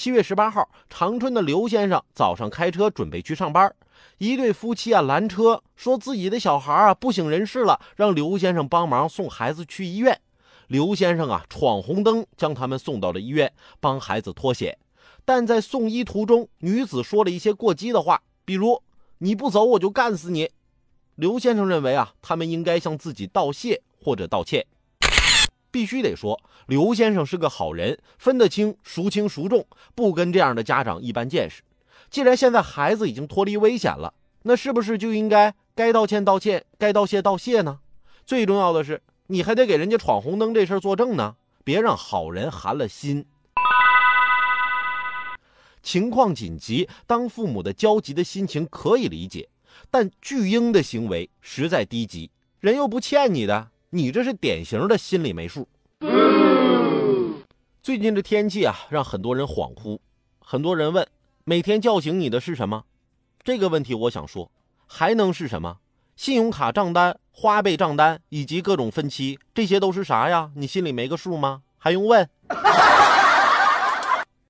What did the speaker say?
七月十八号，长春的刘先生早上开车准备去上班，一对夫妻啊拦车，说自己的小孩啊不省人事了，让刘先生帮忙送孩子去医院。刘先生啊闯红灯，将他们送到了医院，帮孩子脱险。但在送医途中，女子说了一些过激的话，比如“你不走，我就干死你”。刘先生认为啊，他们应该向自己道谢或者道歉。必须得说，刘先生是个好人，分得清孰轻孰重，不跟这样的家长一般见识。既然现在孩子已经脱离危险了，那是不是就应该该道歉道歉，该道谢道谢呢？最重要的是，你还得给人家闯红灯这事儿作证呢，别让好人寒了心。情况紧急，当父母的焦急的心情可以理解，但巨婴的行为实在低级，人又不欠你的。你这是典型的心里没数。最近这天气啊，让很多人恍惚。很多人问：每天叫醒你的是什么？这个问题我想说，还能是什么？信用卡账单、花呗账单以及各种分期，这些都是啥呀？你心里没个数吗？还用问？